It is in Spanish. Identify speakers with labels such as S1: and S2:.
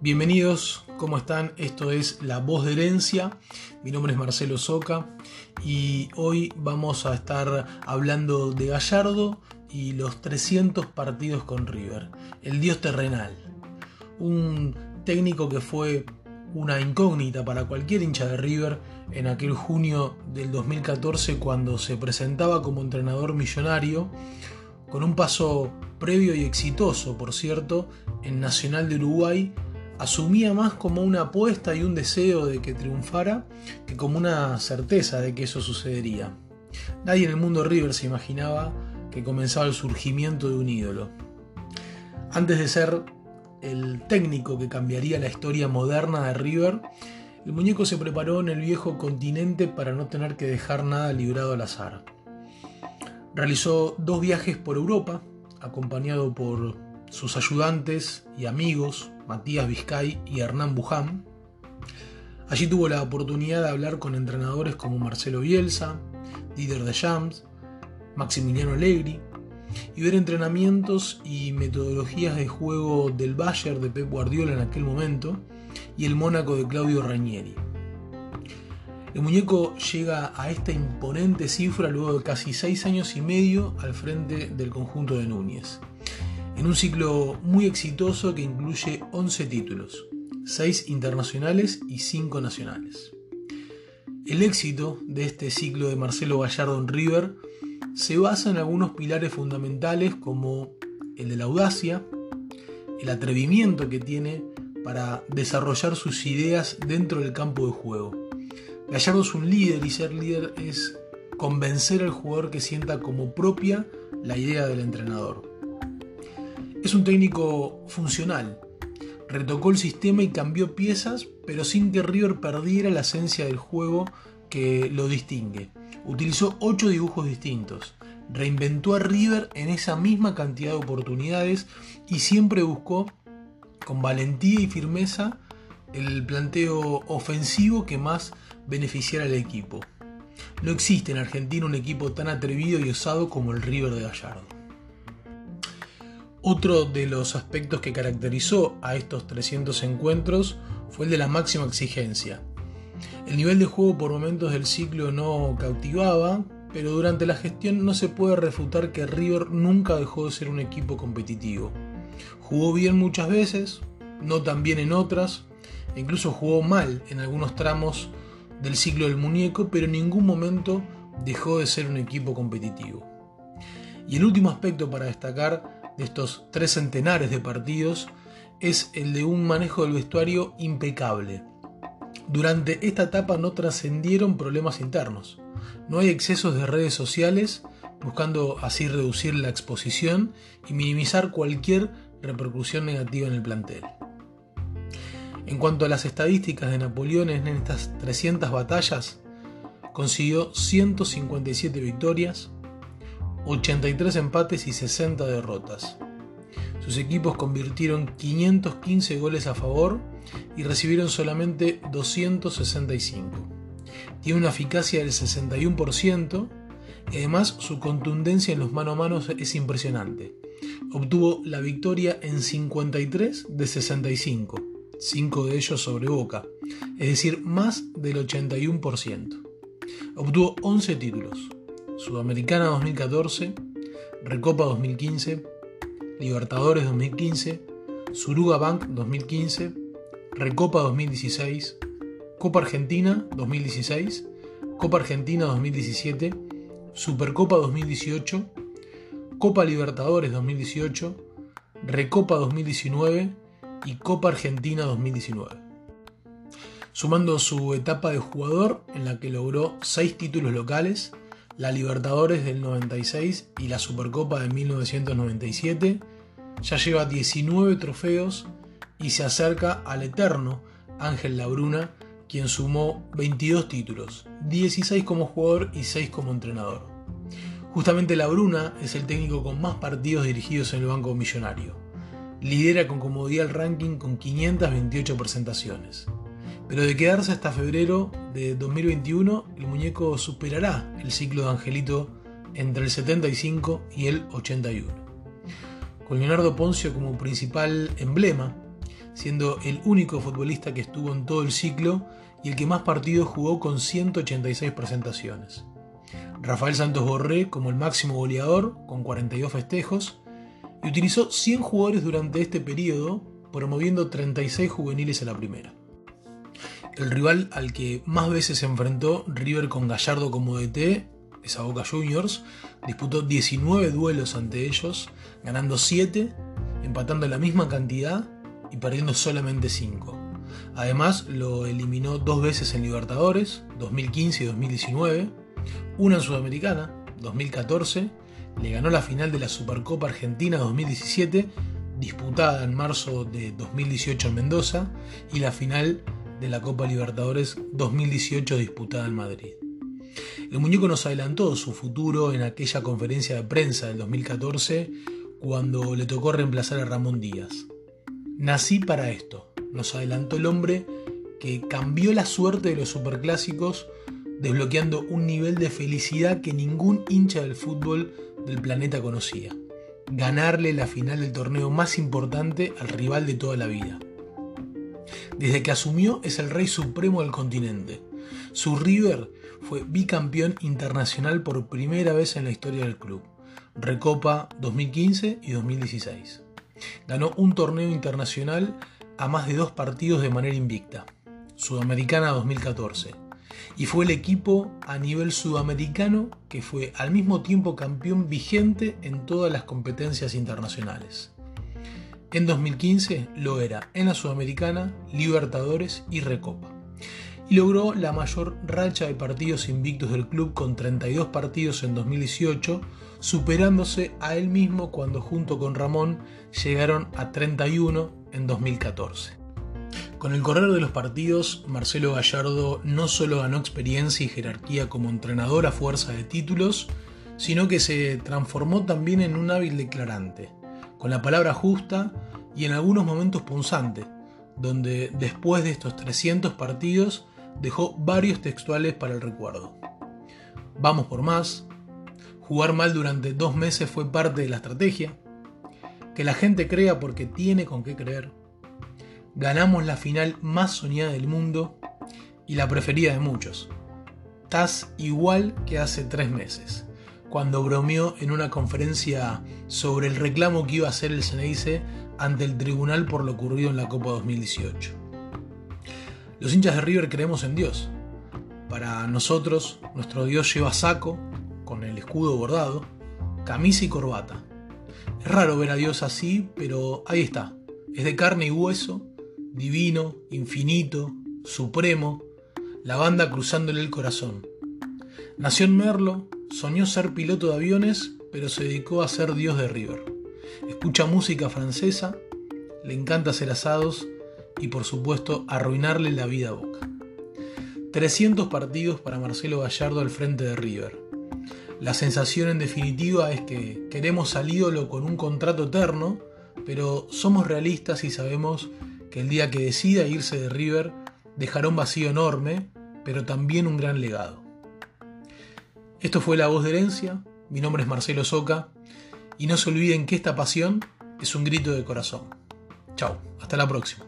S1: Bienvenidos, ¿cómo están? Esto es La Voz de Herencia. Mi nombre es Marcelo Soca y hoy vamos a estar hablando de Gallardo y los 300 partidos con River, el dios terrenal. Un técnico que fue una incógnita para cualquier hincha de River en aquel junio del 2014 cuando se presentaba como entrenador millonario, con un paso previo y exitoso, por cierto, en Nacional de Uruguay asumía más como una apuesta y un deseo de que triunfara que como una certeza de que eso sucedería. Nadie en el mundo River se imaginaba que comenzaba el surgimiento de un ídolo. Antes de ser el técnico que cambiaría la historia moderna de River, el muñeco se preparó en el viejo continente para no tener que dejar nada librado al azar. Realizó dos viajes por Europa, acompañado por sus ayudantes y amigos, Matías Vizcay y Hernán Buján. Allí tuvo la oportunidad de hablar con entrenadores como Marcelo Bielsa, Didier Deschamps, Maximiliano Allegri y ver entrenamientos y metodologías de juego del Bayern de Pep Guardiola en aquel momento y el Mónaco de Claudio Ranieri. El muñeco llega a esta imponente cifra luego de casi seis años y medio al frente del conjunto de Núñez en un ciclo muy exitoso que incluye 11 títulos, 6 internacionales y 5 nacionales. El éxito de este ciclo de Marcelo Gallardo en River se basa en algunos pilares fundamentales como el de la audacia, el atrevimiento que tiene para desarrollar sus ideas dentro del campo de juego. Gallardo es un líder y ser líder es convencer al jugador que sienta como propia la idea del entrenador. Es un técnico funcional. Retocó el sistema y cambió piezas, pero sin que River perdiera la esencia del juego que lo distingue. Utilizó ocho dibujos distintos. Reinventó a River en esa misma cantidad de oportunidades y siempre buscó con valentía y firmeza el planteo ofensivo que más beneficiara al equipo. No existe en Argentina un equipo tan atrevido y osado como el River de Gallardo. Otro de los aspectos que caracterizó a estos 300 encuentros fue el de la máxima exigencia. El nivel de juego por momentos del ciclo no cautivaba, pero durante la gestión no se puede refutar que River nunca dejó de ser un equipo competitivo. Jugó bien muchas veces, no tan bien en otras, e incluso jugó mal en algunos tramos del ciclo del muñeco, pero en ningún momento dejó de ser un equipo competitivo. Y el último aspecto para destacar de estos tres centenares de partidos es el de un manejo del vestuario impecable. Durante esta etapa no trascendieron problemas internos. No hay excesos de redes sociales, buscando así reducir la exposición y minimizar cualquier repercusión negativa en el plantel. En cuanto a las estadísticas de Napoleón en estas 300 batallas, consiguió 157 victorias, 83 empates y 60 derrotas. Sus equipos convirtieron 515 goles a favor y recibieron solamente 265. Tiene una eficacia del 61% y además su contundencia en los mano a mano es impresionante. Obtuvo la victoria en 53 de 65, 5 de ellos sobre Boca, es decir, más del 81%. Obtuvo 11 títulos, Sudamericana 2014, Recopa 2015, Libertadores 2015, Suruga Bank 2015, Recopa 2016, Copa Argentina 2016, Copa Argentina 2017, Supercopa 2018, Copa Libertadores 2018, Recopa 2019 y Copa Argentina 2019. Sumando su etapa de jugador en la que logró 6 títulos locales, la Libertadores del 96 y la Supercopa de 1997. Ya lleva 19 trofeos y se acerca al eterno Ángel Labruna, quien sumó 22 títulos, 16 como jugador y 6 como entrenador. Justamente Labruna es el técnico con más partidos dirigidos en el Banco Millonario. Lidera con comodidad el ranking con 528 presentaciones. Pero de quedarse hasta febrero de 2021, el muñeco superará el ciclo de Angelito entre el 75 y el 81. Con Leonardo Poncio como principal emblema, siendo el único futbolista que estuvo en todo el ciclo y el que más partidos jugó con 186 presentaciones. Rafael Santos Borré como el máximo goleador, con 42 festejos, y utilizó 100 jugadores durante este periodo, promoviendo 36 juveniles a la primera. El rival al que más veces se enfrentó, River con Gallardo como DT, es Boca Juniors, disputó 19 duelos ante ellos, ganando 7, empatando la misma cantidad y perdiendo solamente 5. Además, lo eliminó dos veces en Libertadores, 2015 y 2019, una en Sudamericana, 2014, le ganó la final de la Supercopa Argentina 2017, disputada en marzo de 2018 en Mendoza, y la final de la Copa Libertadores 2018 disputada en Madrid. El muñeco nos adelantó su futuro en aquella conferencia de prensa del 2014 cuando le tocó reemplazar a Ramón Díaz. Nací para esto, nos adelantó el hombre que cambió la suerte de los superclásicos desbloqueando un nivel de felicidad que ningún hincha del fútbol del planeta conocía. Ganarle la final del torneo más importante al rival de toda la vida. Desde que asumió es el rey supremo del continente. Su River fue bicampeón internacional por primera vez en la historia del club. Recopa 2015 y 2016. Ganó un torneo internacional a más de dos partidos de manera invicta. Sudamericana 2014. Y fue el equipo a nivel sudamericano que fue al mismo tiempo campeón vigente en todas las competencias internacionales. En 2015 lo era en la Sudamericana, Libertadores y Recopa. Y logró la mayor racha de partidos invictos del club con 32 partidos en 2018, superándose a él mismo cuando junto con Ramón llegaron a 31 en 2014. Con el correr de los partidos, Marcelo Gallardo no solo ganó experiencia y jerarquía como entrenador a fuerza de títulos, sino que se transformó también en un hábil declarante con la palabra justa y en algunos momentos punzante, donde después de estos 300 partidos dejó varios textuales para el recuerdo. Vamos por más, jugar mal durante dos meses fue parte de la estrategia, que la gente crea porque tiene con qué creer, ganamos la final más soñada del mundo y la preferida de muchos. Estás igual que hace tres meses cuando bromeó en una conferencia sobre el reclamo que iba a hacer el Ceneice ante el tribunal por lo ocurrido en la Copa 2018. Los hinchas de River creemos en Dios. Para nosotros, nuestro Dios lleva saco, con el escudo bordado, camisa y corbata. Es raro ver a Dios así, pero ahí está. Es de carne y hueso, divino, infinito, supremo, la banda cruzándole el corazón. Nació en Merlo, Soñó ser piloto de aviones, pero se dedicó a ser dios de River. Escucha música francesa, le encanta hacer asados y por supuesto arruinarle la vida a Boca. 300 partidos para Marcelo Gallardo al frente de River. La sensación en definitiva es que queremos al ídolo con un contrato eterno, pero somos realistas y sabemos que el día que decida irse de River dejará un vacío enorme, pero también un gran legado. Esto fue La Voz de Herencia, mi nombre es Marcelo Soca y no se olviden que esta pasión es un grito de corazón. Chao, hasta la próxima.